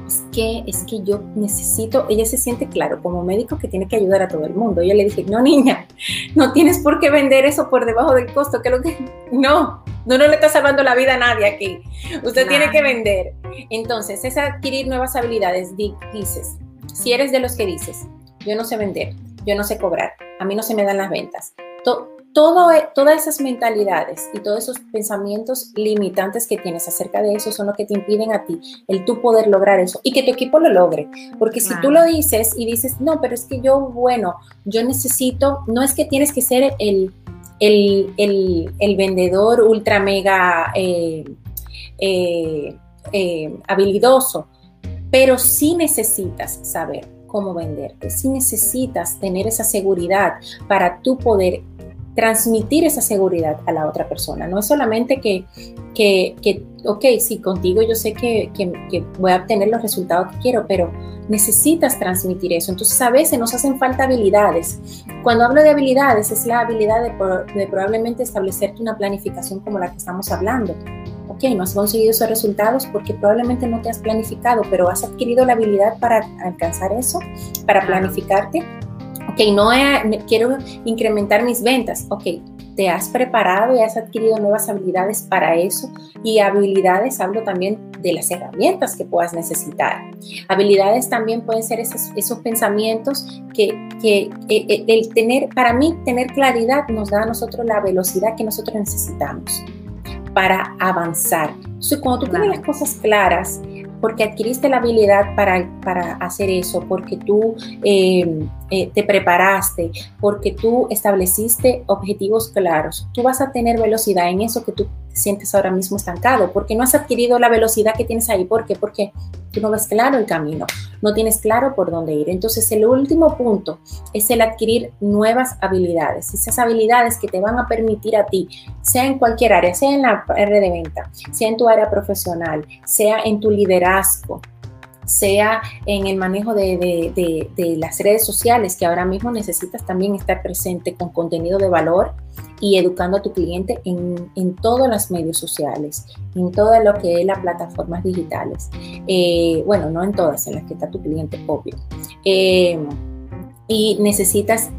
es que, es que yo necesito, ella se siente claro como médico que tiene que ayudar a todo el mundo. Yo le dije, no niña, no tienes por qué vender eso por debajo del costo, que lo que, no, no, no le está salvando la vida a nadie aquí. Usted tiene que vender. Entonces, es adquirir nuevas habilidades. Dices, si eres de los que dices, yo no sé vender, yo no sé cobrar, a mí no se me dan las ventas. E, todas esas mentalidades y todos esos pensamientos limitantes que tienes acerca de eso son lo que te impiden a ti el tú poder lograr eso y que tu equipo lo logre. Porque si tú lo dices y dices, no, pero es que yo, bueno, yo necesito, no es que tienes que ser el, el, vendedor ultra mega eh, eh, eh, habilidoso, pero sí necesitas saber cómo venderte, sí necesitas tener esa seguridad para tú poder transmitir esa seguridad a la otra persona. No es solamente que, que, que ok, sí, contigo yo sé que, que, voy a obtener los resultados que quiero, pero necesitas transmitir eso. Entonces a veces nos hacen falta habilidades. Cuando hablo de habilidades es la habilidad de, de probablemente establecerte una planificación como la que estamos hablando. Ok, no has conseguido esos resultados porque probablemente no te has planificado, pero has adquirido la habilidad para alcanzar eso, para planificarte ok, no quiero incrementar mis ventas, ok, te has preparado y has adquirido nuevas habilidades para eso y habilidades, hablo también de las herramientas que puedas necesitar. Habilidades también pueden ser esos, esos pensamientos que, que eh, eh, el tener, para mí, tener claridad nos da a nosotros la velocidad que nosotros necesitamos para avanzar. Entonces, cuando tú tienes las cosas claras, porque adquiriste la habilidad para, para hacer eso, porque tú em, eh, te preparaste, porque tú estableciste objetivos claros, tú vas a tener velocidad en eso que tú sientes ahora mismo estancado, porque no has adquirido la velocidad que tienes ahí. ¿Por qué? Porque tú no ves claro el camino, no tienes claro por dónde ir. Entonces, el último punto es el adquirir nuevas habilidades, esas habilidades que te van a permitir a ti, sea en cualquier área, sea en la área de venta, sea en tu área profesional, sea en tu liderazgo, sea en el manejo de, de, las redes sociales, que ahora mismo necesitas también estar presente con contenido de valor y educando a tu cliente en, en todos los medios sociales, en todo lo que es las plataformas digitales. Eh, bueno, no en todas, en las que está tu cliente, obvio. Y necesitas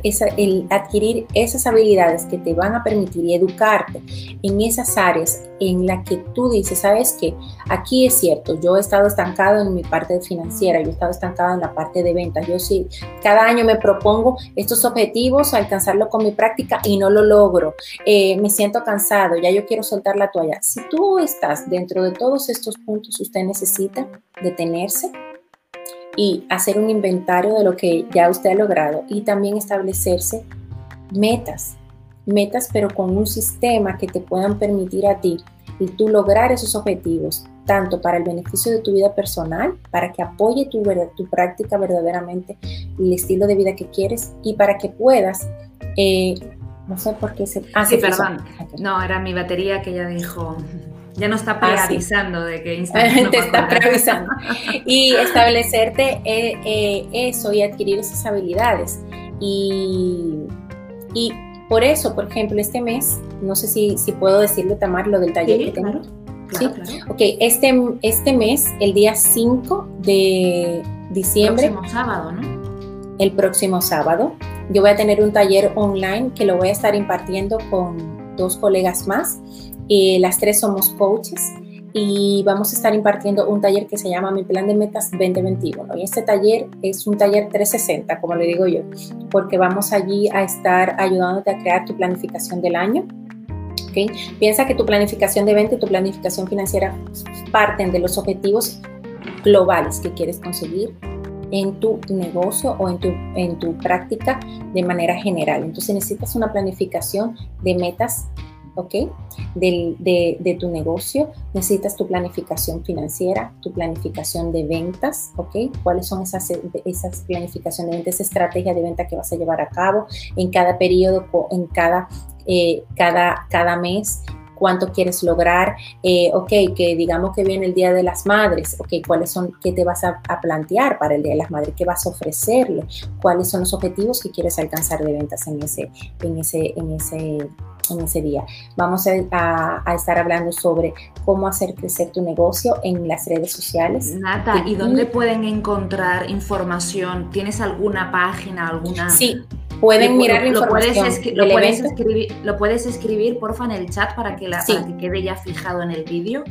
adquirir esas habilidades que te van a permitir educarte en esas áreas en las que tú dices, sabes que aquí es cierto, yo he estado estancado en mi parte financiera, yo he estado estancado en la parte de ventas, yo sí, cada año me propongo estos objetivos, alcanzarlo con mi práctica y no lo logro, eh, me siento cansado, ya yo quiero soltar la toalla. Si tú estás dentro de todos estos puntos, usted necesita detenerse y hacer un inventario de lo que ya usted ha logrado y también establecerse metas, metas pero con un sistema que te puedan permitir a ti y tú lograr esos objetivos, tanto para el beneficio de tu vida personal, para que apoye tu, tu práctica verdaderamente, el estilo de vida que quieres y para que puedas eh, no sé por qué se... Ah, sí, perdón. No, era mi batería que ya dijo... Ya no está ah, preavisando de que Instagram Te está preavisando. y establecerte eh, eh, eso y adquirir esas habilidades. Y, y por eso, por ejemplo, este mes, no sé si, si puedo decirlo, Tamar, lo del taller que tengo. sí, ok, este, este mes, el día 5 de diciembre. El próximo sábado, ¿no? El próximo sábado, yo voy a tener un taller online que lo voy a estar impartiendo con dos colegas más. Eh, las tres somos coaches y vamos a estar impartiendo un taller que se llama Mi Plan de Metas 2021. Y este taller es un taller 360, como le digo yo, porque vamos allí a estar ayudándote a crear tu planificación del año. Piensa que tu planificación de venta y tu planificación financiera parten de los objetivos globales que quieres conseguir en tu negocio o en tu, en tu práctica de manera general. Entonces necesitas una planificación de metas, ¿ok? De, de, tu negocio, necesitas tu planificación financiera, tu planificación de ventas, ¿ok? ¿Cuáles son esas, esas planificaciones de ventas, esa estrategia de venta que vas a llevar a cabo en cada periodo, en cada, eh, cada, cada mes? cuánto quieres lograr, eh, ok, que digamos que viene el Día de las Madres, ok, cuáles son, qué te vas a, plantear para el Día de las Madres, qué vas a ofrecerle, cuáles son los objetivos que quieres alcanzar de ventas en ese, en ese, en ese, en ese día. Vamos a, estar hablando sobre cómo hacer crecer tu negocio en las redes sociales. Nata, ¿y dónde pueden encontrar información? ¿Tienes alguna página, alguna? Sí, Pueden mirar la información. lo, puedes escribir, lo puedes escribir, porfa, en el chat para que, la, que quede ya fijado en el vídeo.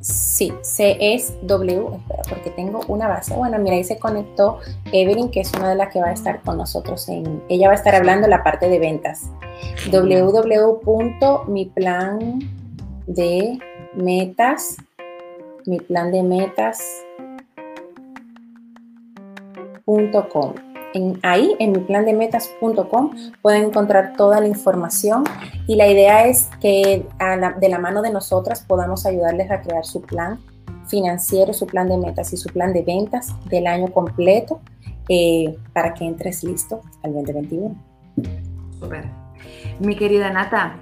Sí, C es W, espera, porque tengo una base. Bueno, mira, ahí se conectó Evelyn, que es una de las que va a estar con nosotros en. Ella va a estar hablando la parte de ventas. de metas, mi plan de metas.com ahí, en mi plan de metas.com, pueden encontrar toda la información y la idea es que de la mano de nosotras podamos ayudarles a crear su plan financiero, su plan de metas y su plan de ventas del año completo eh, para que entres listo al 2021. Super. Mi querida Nata,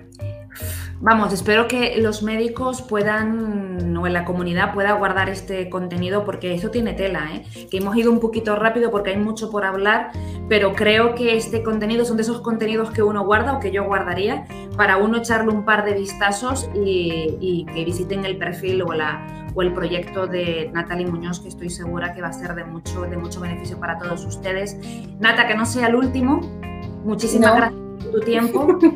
Vamos, espero que los médicos puedan, o en la comunidad pueda guardar este contenido porque eso tiene tela, ¿eh? que hemos ido un poquito rápido porque hay mucho por hablar, pero creo que este contenido son de esos contenidos que uno guarda o que yo guardaría para uno echarle un par de vistazos y, que visiten el perfil o, la, o el proyecto de Natalie Muñoz, que estoy segura que va a ser de mucho, de mucho beneficio para todos ustedes. Nata, que no sea el último, muchísimas gracias tu tiempo.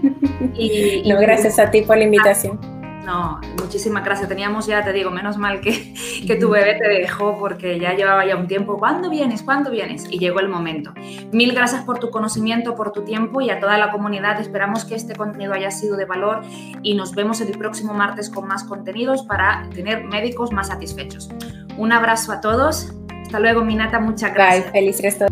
Y, no, gracias a ti por la invitación. No, muchísimas gracias. Teníamos ya, te digo, menos mal que, que tu bebé te dejó porque ya llevaba ya un tiempo. ¿Cuándo vienes? ¿Cuándo vienes? Y llegó el momento. Mil gracias por tu conocimiento, por tu tiempo y a toda la comunidad. Esperamos que este contenido haya sido de valor y nos vemos el próximo martes con más contenidos para tener médicos más satisfechos. Un abrazo a todos. Hasta luego, Minata. Muchas gracias. Bye. Feliz resto.